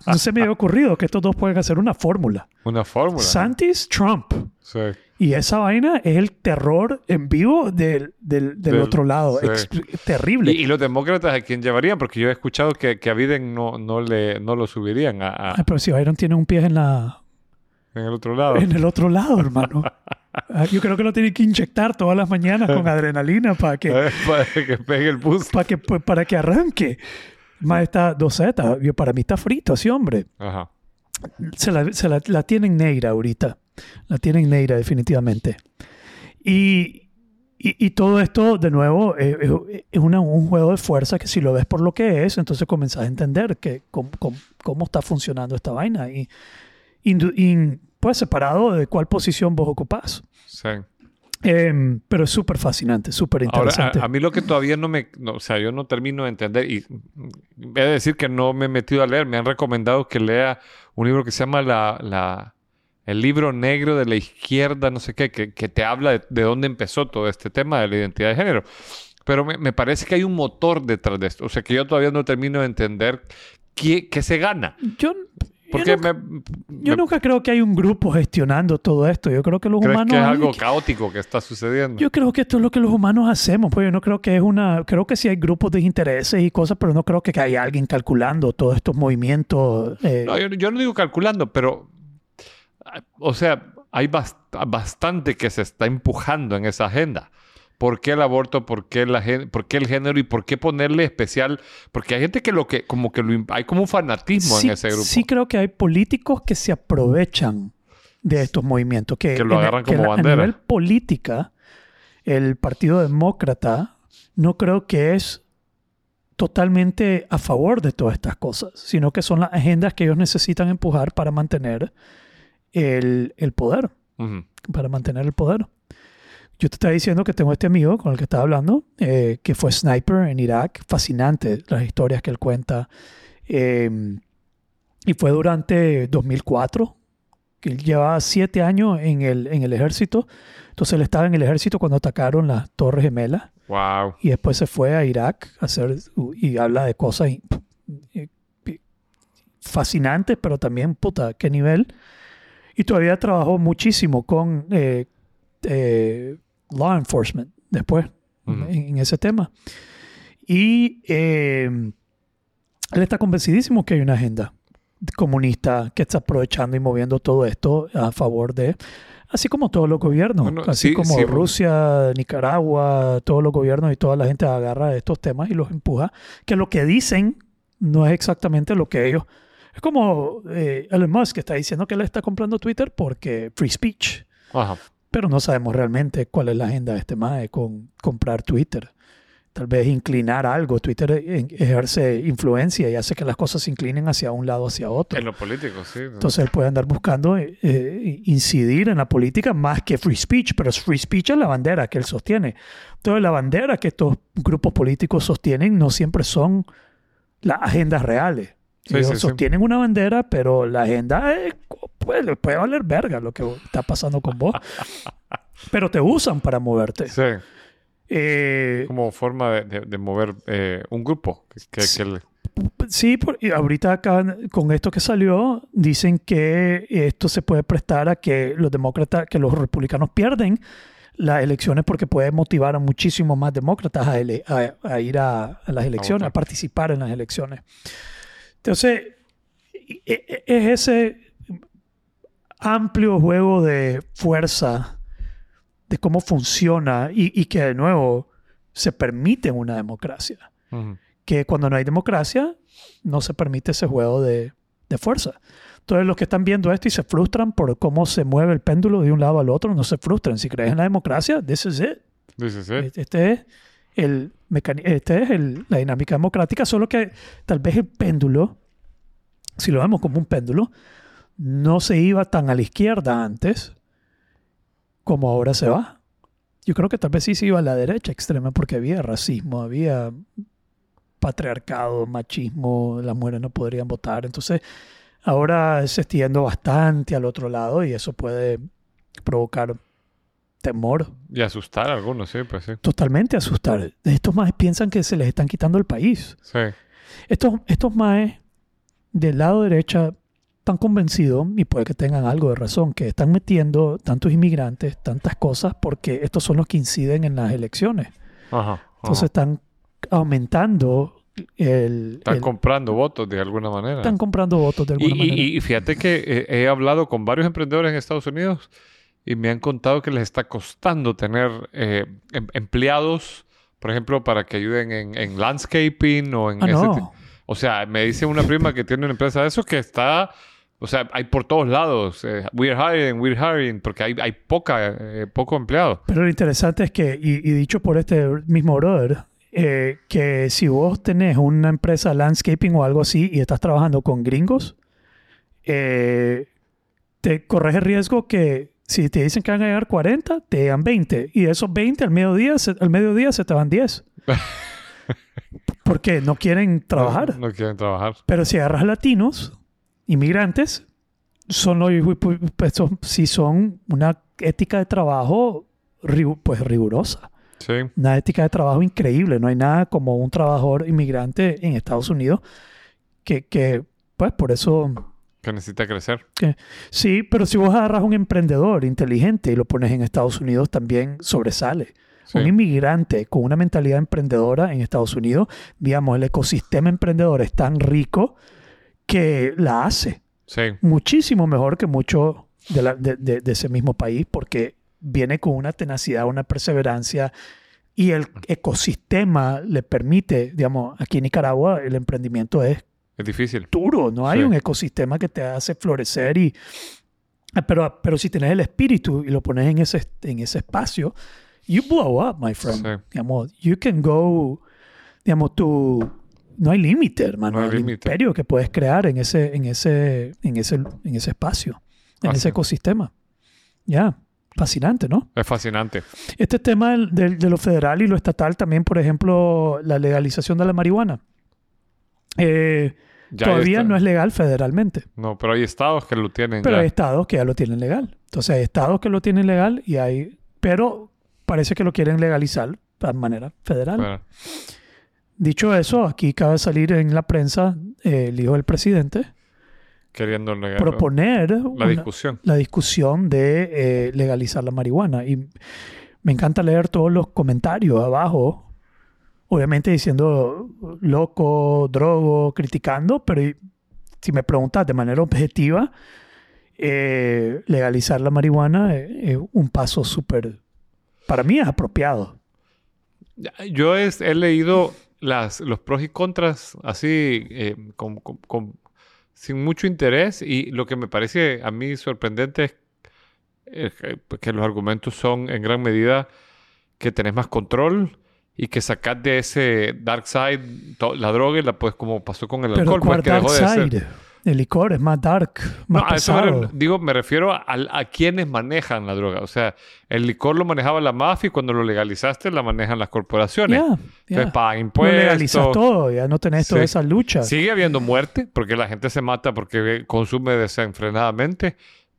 No se me había ocurrido que estos dos pueden hacer una fórmula. Una fórmula. Santis, Trump. Sí. Y esa vaina es el terror en vivo del, del, del Del- otro lado. sí. Ex- terrible. Y, y los demócratas a quién llevarían, porque yo he escuchado que, que a Biden no, no, le, no lo subirían a, a- Ay, pero si Byron tiene un pie en, la, en el otro lado. en el otro lado, hermano. Ah, Yo creo que lo tiene que inyectar todas las mañanas con adrenalina para que, Eh, Para que pegue el bus. para que, pues, para que arranque. Más está doseta. Para mí está frito así, hombre. Ajá. Se la, se la, la tienen negra ahorita. La tienen negra definitivamente. Y, y, y todo esto, de nuevo, es una- un juego de fuerza que si lo ves por lo que es, entonces comenzás a entender que, cómo, cómo- cómo está funcionando esta vaina. Y, pues separado de cuál posición vos ocupás. Sí. Em, pero es súper fascinante, súper Ahora, interesante. a, a mí lo que todavía no me... no, o sea, yo no termino de entender y he de decir que no me he metido a leer. Me han recomendado que lea un libro que se llama la, la- El libro negro de la izquierda, no sé qué, que, que te habla de, de dónde empezó todo este tema de la identidad de género. Pero me, me parece que hay un motor detrás de esto. O sea, que yo todavía no termino de entender qué, qué se gana. yo, yo Porque nunca, me, yo me- nunca creo que hay un grupo gestionando todo esto. Yo creo que los ¿Crees humanos... que es algo que- caótico que está sucediendo? Yo creo que esto es lo que los humanos hacemos, pues yo no creo que es una, creo que sí hay grupos de intereses y cosas, pero no creo que haya alguien calculando todos estos movimientos. eh, No, yo, yo no digo calculando, pero, o sea, hay bast- bastante que se está empujando en esa agenda. ¿Por qué el aborto? ¿Por qué, la, ¿Por qué el género? ¿Y por qué ponerle especial? Porque hay gente que lo que, como que lo, hay como un fanatismo sí, en ese grupo. sí creo que hay políticos que se aprovechan de estos movimientos, que, Que lo el- agarran que como bandera. A nivel política, el Partido Demócrata no creo que es totalmente a favor de todas estas cosas, sino que son las agendas que ellos necesitan empujar para mantener el, el poder. Para mantener el poder. Yo te estaba diciendo que tengo este amigo con el que estaba hablando, eh, que fue sniper en Irak. Fascinante las historias que él cuenta. Eh, y fue durante 2004, que él llevaba siete años en el, en el ejército. Entonces él estaba en el ejército cuando atacaron las Torres Gemelas. Wow. Y después se fue a Irak a hacer, y habla de cosas y- y- y- fascinantes, pero también, puta, qué nivel. Y todavía trabajó muchísimo con eh, eh, law enforcement después Ujú. en, en ese tema. Y eh, él está convencidísimo que hay una agenda comunista que está aprovechando y moviendo todo esto a favor de, así como todos los gobiernos, Bueno, así sí, como sí. Rusia, Nicaragua, todos los gobiernos y toda la gente agarra estos temas y los empuja, que lo que dicen no es exactamente lo que ellos... Es como eh, Elon Musk que está diciendo que él está comprando Twitter porque free speech, Ajá. pero no sabemos realmente cuál es la agenda de este MAE con comprar Twitter. tal vez inclinar algo. Twitter ejerce influencia y hace que las cosas se inclinen hacia un lado o hacia otro. En lo político, sí. Entonces él puede andar buscando eh, eh, incidir en la política más que free speech, pero free speech es la bandera que él sostiene. Entonces la bandera que estos grupos políticos sostienen no siempre son las agendas reales. Sí, Ellos sí, sí. sostienen una bandera, pero la agenda es, pues, les puede valer verga lo que está pasando con vos. pero te usan para moverte. Sí, Eh, como forma de, de- de mover eh, un grupo. Que, que- Sí. por- y ahorita acá con esto que salió, dicen que esto se puede prestar a que los demócratas, que los republicanos pierden las elecciones porque puede motivar a muchísimos más demócratas a, ele- a- a ir a, a las elecciones, a, participar en las elecciones. Entonces, e- e- es ese amplio juego de fuerza, de cómo funciona y, y que de nuevo se permite en una democracia que cuando no hay democracia no se permite ese juego de, de fuerza. Entonces los que están viendo esto y se frustran por cómo se mueve el péndulo de un lado al otro, no se frustren. Si crees en la democracia, this is it. Dice, sí. Este es, el este es el- la dinámica democrática, solo que tal vez el péndulo, si lo vemos como un péndulo, no se iba tan a la izquierda antes como ahora se va. Yo creo que tal vez sí se iba a la derecha extrema porque había racismo, había patriarcado, machismo, las mujeres no podrían votar. Entonces, ahora se está yendo bastante al otro lado y eso puede provocar temor, Y asustar a algunos, sí, pues sí. totalmente asustar. Estos más piensan que se les están quitando el país. Sí. Estos, estos maes del lado derecha están convencidos, y puede que tengan algo de razón, que están metiendo tantos inmigrantes, tantas cosas, porque estos son los que inciden en las elecciones. Ajá. ajá. Entonces están aumentando el... Están el- comprando votos de alguna manera. están comprando votos de alguna Y, manera. y- y fíjate que eh, he hablado con varios emprendedores en Estados Unidos y me han contado que les está costando tener eh, em- empleados, por ejemplo, para que ayuden en, en landscaping o en ah, ese no. O sea, me dice una prima que tiene una empresa de eso que está, o sea, hay por todos lados. eh, we're hiring, we're hiring, porque hay, hay poca, eh, poco empleado. Pero lo interesante es que, y, y dicho por este mismo brother, eh, que si vos tenés una empresa landscaping o algo así y estás trabajando con gringos, eh, te corres el riesgo que si te dicen que van a llegar 40, te llegan 20. Y de esos 20 al mediodía, se, al mediodía se te van 10. Porque no quieren trabajar. No, no quieren trabajar. Pero si agarras latinos, inmigrantes, son los pues, son- una ética de trabajo pues rigurosa. Sí, Una ética de trabajo increíble. No hay nada como un trabajador inmigrante en Estados Unidos que, que pues por eso que necesita crecer. sí, pero si vos agarras un emprendedor inteligente y lo pones en Estados Unidos también sobresale. Sí. Un inmigrante con una mentalidad emprendedora en Estados Unidos, digamos, el ecosistema emprendedor es tan rico que la hace Sí, muchísimo mejor que mucho de, la- de- de- de ese mismo país porque viene con una tenacidad, una perseverancia y el ecosistema le permite, digamos, aquí en Nicaragua el emprendimiento es es difícil. duro, no hay Sí. un ecosistema que te hace florecer y pero, pero si tenés el espíritu y lo pones en ese, en ese espacio, you blow up, my friend. Sí. Digamos, you can go, digamos, tú, no hay límite, hermano, No hay el límite. imperio que puedes crear en ese, en ese, en ese, en ese espacio, en Así. ese ecosistema. Ya, fascinante, ¿no? Es fascinante. Este tema del- del- de lo federal y lo estatal también, por ejemplo, la legalización de la marihuana. Eh, Ya todavía no es legal federalmente. No, pero hay estados que lo tienen Pero ya. hay estados que ya lo tienen legal. Entonces hay estados que lo tienen legal y hay... Pero parece que lo quieren legalizar de manera federal. Bueno, Dicho eso, aquí acaba de salir en la prensa eh, el hijo del presidente queriendo negar proponer la una- discusión. la discusión de eh, legalizar la marihuana. Y me encanta leer todos los comentarios abajo, obviamente diciendo loco, drogo, criticando, pero si me preguntas de manera objetiva, eh, legalizar la marihuana eh, es un paso súper, para mí es apropiado. Yo he leído las, los pros y contras así, eh, con- con- sin mucho interés, y lo que me parece a mí sorprendente es que- que los argumentos son en gran medida que tenés más control y que sacas de ese dark side la droga y la pues como pasó con el Pero alcohol, ¿cuál pues que dejó de ser. El licor es más dark, más No, a eso me pesado. digo, me refiero a, a quienes manejan la droga. O sea, el licor lo manejaba la mafia y cuando lo legalizaste la manejan las corporaciones. Ya, Entonces ya. pagan Lo impuestos. legalizas todo, ya no tenés toda Sí. esa lucha. Sigue habiendo muerte porque la gente se mata porque consume desenfrenadamente,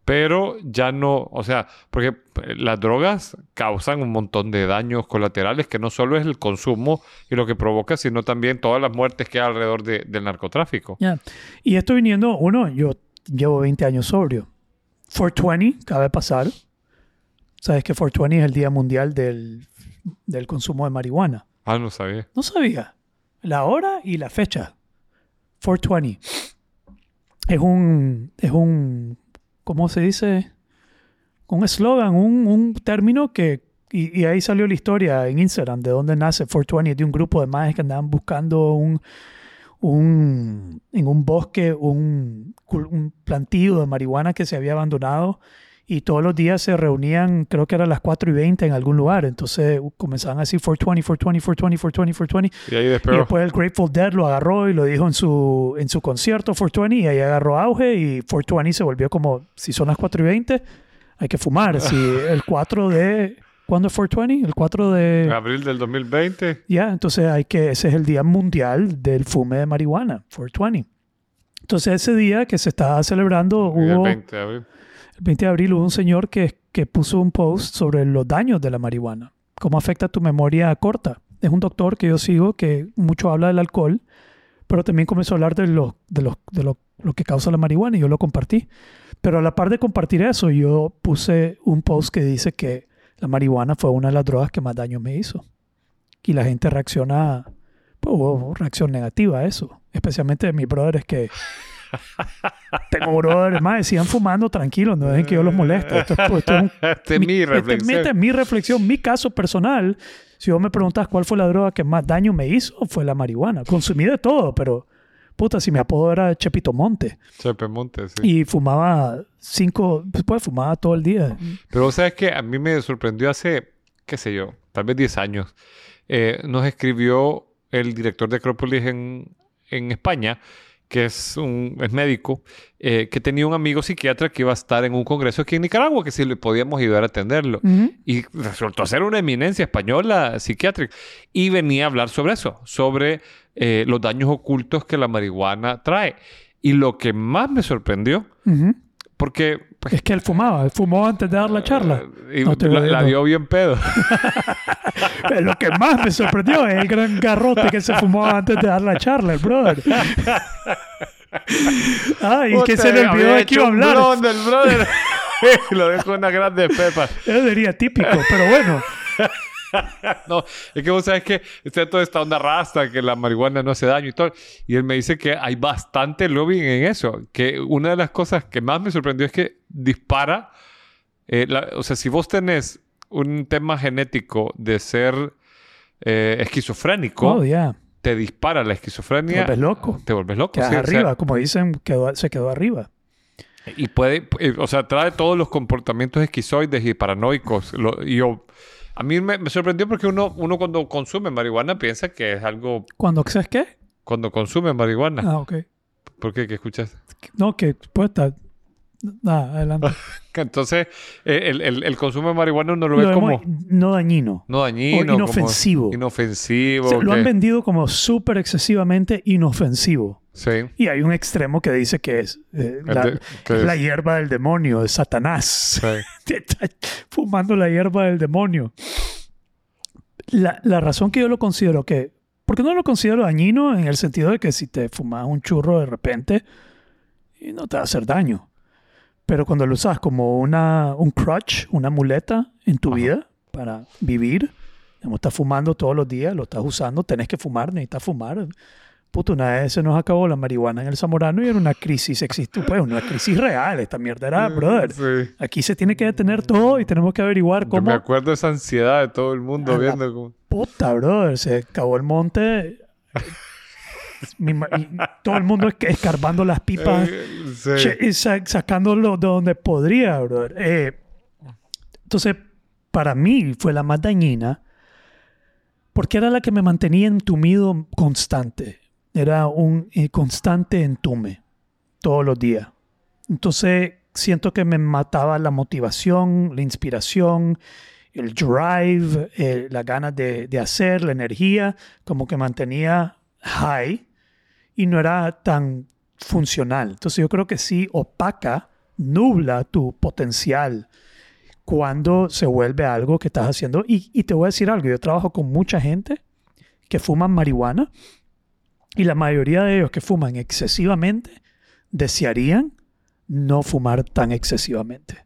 pero ya no, o sea, porque eh, las drogas causan un montón de daños colaterales que no solo es el consumo y lo que provoca, sino también todas las muertes que hay alrededor de- del narcotráfico. Ya. Y esto viniendo, uno, yo llevo 20 años sobrio. 420, cabe pasar. Sabes que 420 es el Día Mundial del, del consumo de marihuana. Ah, no sabía. No sabía. La hora y la fecha. 420. Es un, es un, ¿cómo se dice? Un eslogan, un, un término que, y, ahí salió la historia en Instagram de dónde nace 420, de un grupo de majes que andaban buscando un, un, en un bosque un, un plantío de marihuana que se había abandonado y todos los días se reunían, creo que eran las 4 y 20 en algún lugar. Entonces uh, comenzaban así 420, 420, 420, 420, 420. Y ahí Y después el Grateful Dead lo agarró y lo dijo en su, en su concierto 420 y ahí agarró auge y 420 se volvió como, si son las 4 y 20, hay que fumar. Si el 4 de... ¿Cuándo es 420? El 4 de... Abril del 2020. Ya, entonces hay que, ese es el día mundial del fume de marihuana, 420. Entonces ese día que se estaba celebrando y el hubo, 20 de abril. El 20 de abril hubo un señor que, que puso un post sobre los daños de la marihuana, cómo afecta tu memoria corta. Es un doctor que yo sigo que mucho habla del alcohol, pero también comenzó a hablar de lo, de lo, de lo, lo que causa la marihuana y yo lo compartí. Pero a la par de compartir eso, yo puse un post que dice que la marihuana fue una de las drogas que más daño me hizo. Y la gente reacciona, pues hubo reacción negativa a eso. Especialmente de mis brothers que... Tengo brothers más, sigan fumando tranquilos, no dejen que yo los moleste. Esto, es- esto es un Esta es mi esta es mi- reflexión. esta es mi reflexión, mi caso personal. Si vos me preguntas cuál fue la droga que más daño me hizo, fue la marihuana. Consumí de todo, pero puta, si mi apodo era Chepito Monte Chepe Montes, sí. y fumaba cinco, pues, fumaba todo el día. Pero vos sabes que a mí me sorprendió hace, qué sé yo, tal vez 10 años. eh, nos escribió el director de Acrópolis en, en España, que es, un, es médico, eh, que tenía un amigo psiquiatra que iba a estar en un congreso aquí en Nicaragua, que si le podíamos ayudar a atenderlo. Ujú. Y resultó ser una eminencia española psiquiátrica. Y venía a hablar sobre eso, sobre eh, los daños ocultos que la marihuana trae. Y lo que más me sorprendió, Ujú. Porque pues, Es que él fumaba, él fumó antes de dar la charla. y No la, dio bien pedo. Lo que más me sorprendió es el gran garrote que se fumó antes de dar la charla, el brother. Ay, y que se le olvidó de iba a hablar. blonde el brother. Lo dejó una grande pepa. Eso sería típico, pero bueno. No, es que vos sabes que está toda esta onda rasta, que la marihuana no hace daño y todo. Y él me dice que hay bastante lobbying en eso. Que una de las cosas que más me sorprendió es que dispara. eh, la- o sea, si vos tenés un tema genético de ser eh, esquizofrénico, Oh, te dispara la Te esquizofrenia. vuelves loco. Te vuelves loco. Quedas sí, o sea, arriba, como dicen, quedó- se quedó arriba. Y puede, eh, o sea, trae todos los comportamientos esquizoides y paranoicos. Lo- y yo, a mí me, me sorprendió porque uno, uno cuando consume marihuana piensa que es algo, Cuando, ¿sabes qué? cuando consume marihuana. Ah, ok. ¿Por qué? ¿Qué escuchas? No, que pues está... Nada, adelante. Entonces, eh, el, el- el consumo de marihuana uno lo Lo ve como no dañino. no dañino. o como inofensivo. inofensivo. O sea, lo han vendido como súper excesivamente inofensivo. Sí. Y hay un extremo que dice que es eh, la, de- que la es- hierba del demonio, de Satanás. sí. Está fumando la hierba del demonio. La, la razón que yo lo considero que... Porque no lo considero dañino en el sentido de que si te fumas un churro de repente, no te va a hacer daño. Pero cuando lo usas como una, un crutch, una muleta en tu Ajá. vida para vivir, como estás fumando todos los días, lo estás usando, tenés que fumar, necesitas fumar. Puto, una vez se nos acabó la marihuana en el Zamorano y era una crisis, existe, pues, una crisis real. Esta mierda era, brother. Sí. Aquí se tiene que detener todo y tenemos que averiguar Yo cómo. me acuerdo esa ansiedad de todo el mundo A viendo como... Puta, brother, se acabó el monte. Mi todo el mundo es- escarbando las pipas, Eh, sí. y sa- sacándolo de donde podría, brother. Eh, entonces, para mí fue la más dañina porque era la que me mantenía entumido constante. Era un eh, constante entume todos los días. Entonces siento que me mataba la motivación, la inspiración, el drive, eh, las ganas de, hacer, la energía, como que mantenía high y no era tan funcional. Entonces yo creo que sí opaca, nubla tu potencial cuando se vuelve algo que estás haciendo. Y, y te voy a decir algo, yo trabajo con mucha gente que fuman marihuana y la mayoría de ellos que fuman excesivamente desearían no fumar tan excesivamente.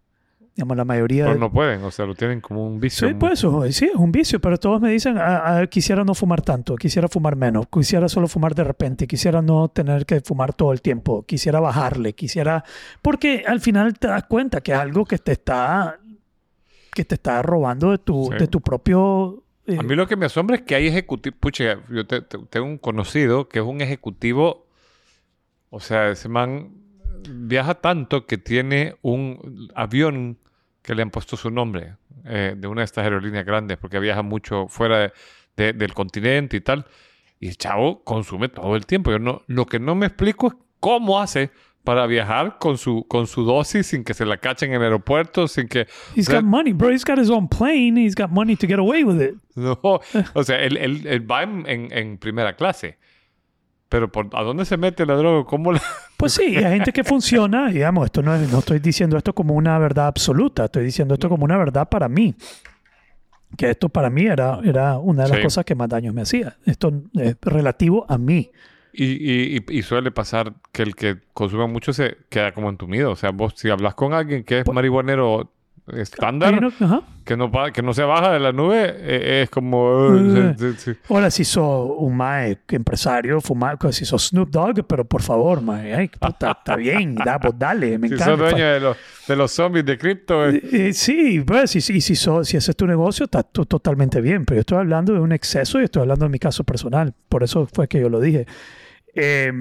Digamos, la mayoría... Pero de- no pueden, o sea, lo tienen como un vicio. Sí, pues eso, sí, es un vicio, pero todos me dicen, "Ah, ah, quisiera no fumar tanto, quisiera fumar menos, quisiera solo fumar de repente, quisiera no tener que fumar todo el tiempo, quisiera bajarle, quisiera... Porque al final te das cuenta que es algo que te está, que te está robando de tu, Sí. de tu propio... eh, A mí lo que me asombra es que hay ejecutivos. Pucha, yo te- te- tengo un conocido que es un ejecutivo. O sea, ese man viaja tanto que tiene un avión que le han puesto su nombre eh, de una de estas aerolíneas grandes porque viaja mucho fuera de- de- del continente y tal. Y el chavo consume todo el tiempo. Yo no, lo que no me explico es cómo hace para viajar con su, con su dosis sin que se la cachen en el aeropuerto, sin que... he's got money, bro. He's got his own plane. He's got money to get away with it. No, o sea, él, él- él va en, en- en primera clase. Pero por, ¿a dónde se mete la droga? ¿Cómo la- Pues sí, hay gente que funciona, digamos, esto no, es- no estoy diciendo esto como una verdad absoluta, estoy diciendo esto como una verdad para mí. Que esto para mí era, era una de las Sí. cosas que más daño me hacía. Esto es relativo a mí. Y, y- y- suele pasar que el que consume mucho se queda como entumido. O sea, vos si hablas con alguien que es Pues- marihuanero estándar, que, no, que no se baja de la nube, eh, es como... eh, Eh. sí, sí, sí. Ahora, si sos un mae empresario, fumar, si sos Snoop Dogg, pero por favor, mae, ay, puta, está bien, da, vos dale, me Si encanta. sos dueño de los, de los zombies de cripto, eh, Eh, sí, pues, y, si- y si, so- si ese es tu negocio, está to- totalmente bien. Pero yo estoy hablando de un exceso y estoy hablando de mi caso personal. Por eso fue que yo lo dije. Eh,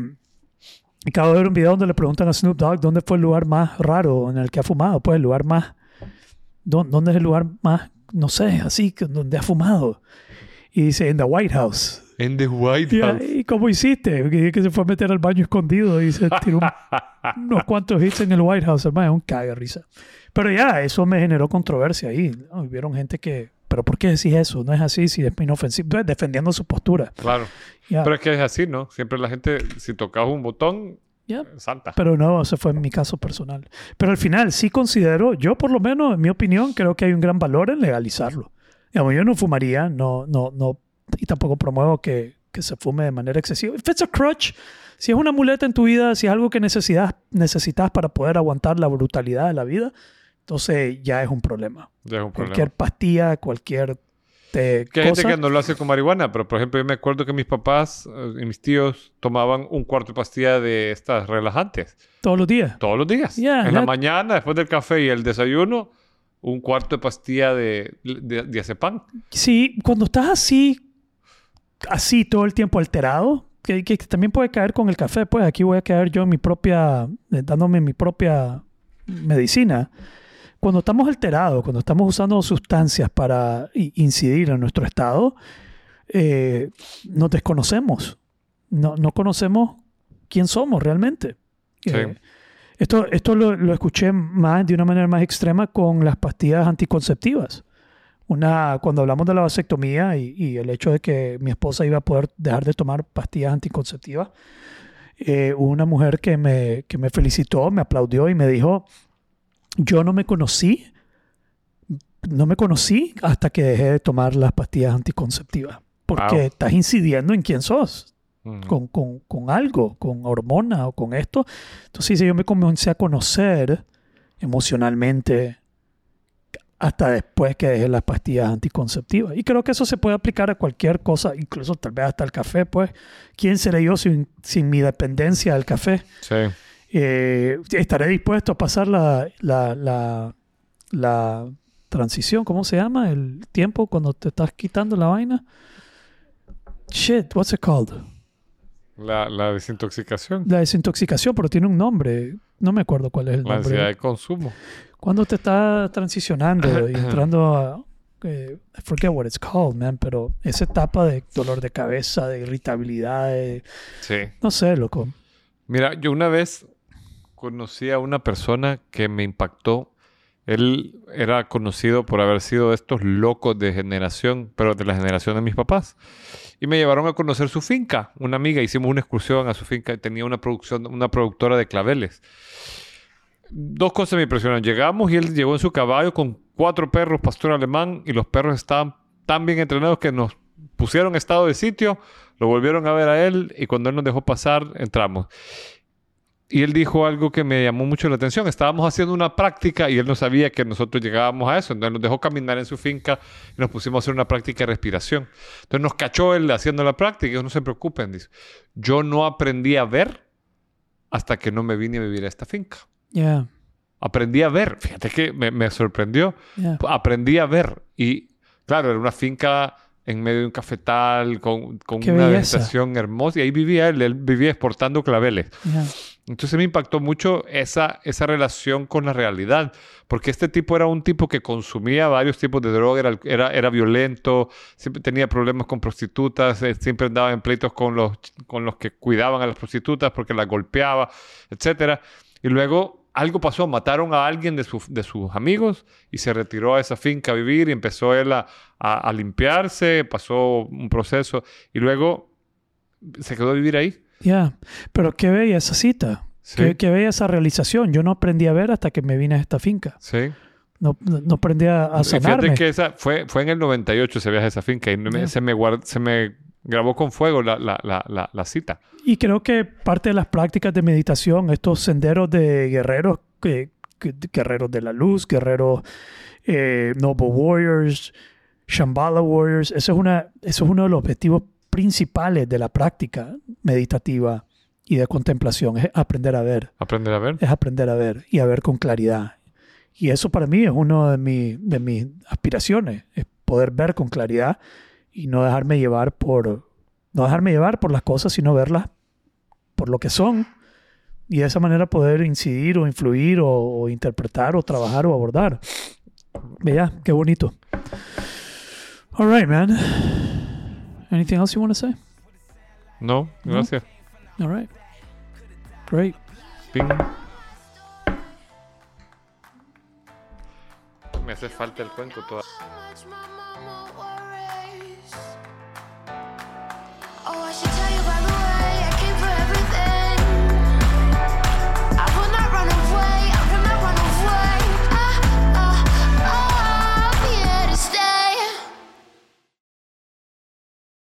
acabo de ver un video donde le preguntan a Snoop Dogg dónde fue el lugar más raro en el que ha fumado. Pues el lugar más. ¿dó- ¿Dónde es el lugar más, no sé, así, donde ha fumado? Y dice, en the White House. en The White Y, House. ¿Y cómo hiciste? Que, se fue a meter al baño escondido y se tiró un- unos cuantos hits en el White House. Hermano, es un caga risa. Pero ya, eso me generó controversia ahí. ¿no? Gente que, ¿pero por qué decís eso? No es así, si es inofensivo. Defendiendo su postura. Claro. Pero es que es así, ¿no? Siempre la gente, si tocas un botón, ya. salta. Pero no, ese fue mi caso personal. Pero al final sí considero, yo por lo menos, en mi opinión, creo que hay un gran valor en legalizarlo. Digamos, yo no fumaría, no, no, no, y tampoco promuevo que, que se fume de manera excesiva. If it's a crutch, si es una muleta en tu vida, si es algo que necesitas, necesitas para poder aguantar la brutalidad de la vida, entonces ya es un problema. Ya es un problema. Cualquier pastilla, cualquier te, Que hay gente que no lo hace con marihuana, pero por ejemplo, yo me acuerdo que mis papás eh, y mis tíos tomaban un cuarto de pastilla de estas relajantes Todos los días. todos los días. Yeah, en la mañana, después del café y el desayuno, un cuarto de pastilla de, de, de azepam. Sí, cuando estás así, así todo el tiempo alterado, que, que también puede caer con el café, pues aquí voy a caer yo en mi propia, eh, dándome mi propia medicina. Cuando estamos alterados, cuando estamos usando sustancias para incidir en nuestro estado, eh, nos desconocemos. No, no conocemos quién somos realmente. Sí. Eh, esto esto lo, lo escuché más de una manera más extrema con las pastillas anticonceptivas. Una, cuando hablamos de la vasectomía y, y el hecho de que mi esposa iba a poder dejar de tomar pastillas anticonceptivas, eh, una mujer que me, que me felicitó, me aplaudió y me dijo, yo no me conocí, no me conocí hasta que dejé de tomar las pastillas anticonceptivas, porque Wow. estás incidiendo en quién sos Mm. con, con, con algo, con hormona o con esto. Entonces yo me comencé a conocer emocionalmente hasta después que dejé las pastillas anticonceptivas. Y creo que eso se puede aplicar a cualquier cosa, incluso tal vez hasta el café, pues. ¿Quién seré yo sin, sin mi dependencia del café? Sí. Eh, estaré dispuesto a pasar la, la, la, la transición, ¿cómo se llama? El tiempo cuando te estás quitando la vaina. Shit, what's it called? La, la desintoxicación, La desintoxicación, pero tiene un nombre. No me acuerdo cuál es el la ansiedad nombre. de consumo. Cuando te estás transicionando y entrando a... eh, I forget what it's called, man, pero esa etapa de dolor de cabeza, de irritabilidad, de- Sí. no sé, loco. Mira, yo una vez conocí a una persona que me impactó. Él era conocido por haber sido de estos locos de generación, pero de la generación de mis papás. Y me llevaron a conocer su finca. Una amiga, hicimos una excursión a su finca y tenía una producción, una productora de claveles. Dos cosas me impresionaron. Llegamos y él llegó en su caballo con cuatro perros, pastor alemán, y los perros estaban tan bien entrenados que nos pusieron estado de sitio, lo volvieron a ver a él y cuando él nos dejó pasar, entramos. Y él dijo algo que me llamó mucho la atención. Estábamos haciendo una práctica y él no sabía que nosotros llegábamos a eso. Entonces nos dejó caminar en su finca y nos pusimos a hacer una práctica de respiración. Entonces nos cachó él haciendo la práctica y dijo, no se preocupen, dice. Yo no aprendí a ver hasta que no me vine a vivir a esta finca. Yeah, Aprendí a ver. Fíjate que me, me sorprendió. yeah. Aprendí a ver. Y claro, era una finca en medio de un cafetal con, una belleza. vegetación hermosa. Y ahí vivía él. Él vivía exportando claveles. yeah. Entonces me impactó mucho esa, esa relación con la realidad, porque este tipo era un tipo que consumía varios tipos de droga, era, era, era violento, siempre tenía problemas con prostitutas, eh, siempre andaba en pleitos con los, con los que cuidaban a las prostitutas porque las golpeaba, etc. Y luego algo pasó, mataron a alguien de, su- de sus amigos y se retiró a esa finca a vivir y empezó él a, a- a limpiarse, pasó un proceso y luego se quedó a vivir ahí. Yeah. Pero qué bella esa cita. Sí. Qué, qué bella esa realización. Yo no aprendí a ver hasta que me vine a esta finca. Sí. No, no aprendí a, a Y sanarme. Fíjate que esa fue, fue en el 98 ese viaje a esa finca y me- Ya. se, me guard- se me grabó con fuego la, la, la, la, la cita. Y creo que parte de las prácticas de meditación, estos senderos de guerreros, que, que- guerreros de la luz, guerreros eh, Noble Warriors, Shambhala Warriors, eso es, una, eso es uno de los objetivos principales de la práctica meditativa y de contemplación, es aprender a ver, Aprender a ver. es aprender a ver y a ver con claridad. Y eso para mí es una de, mi- de mis aspiraciones, es poder ver con claridad y no dejarme llevar por no dejarme llevar por las cosas, sino verlas por lo que son y de esa manera poder incidir o influir o, o interpretar o trabajar o abordar. Vea, qué bonito. All right, man. Anything else you want to say? No, No. gracias. All right. Great. Ping. Me hace falta el cuenco toda. How much my mama worries. Oh, I should tell you about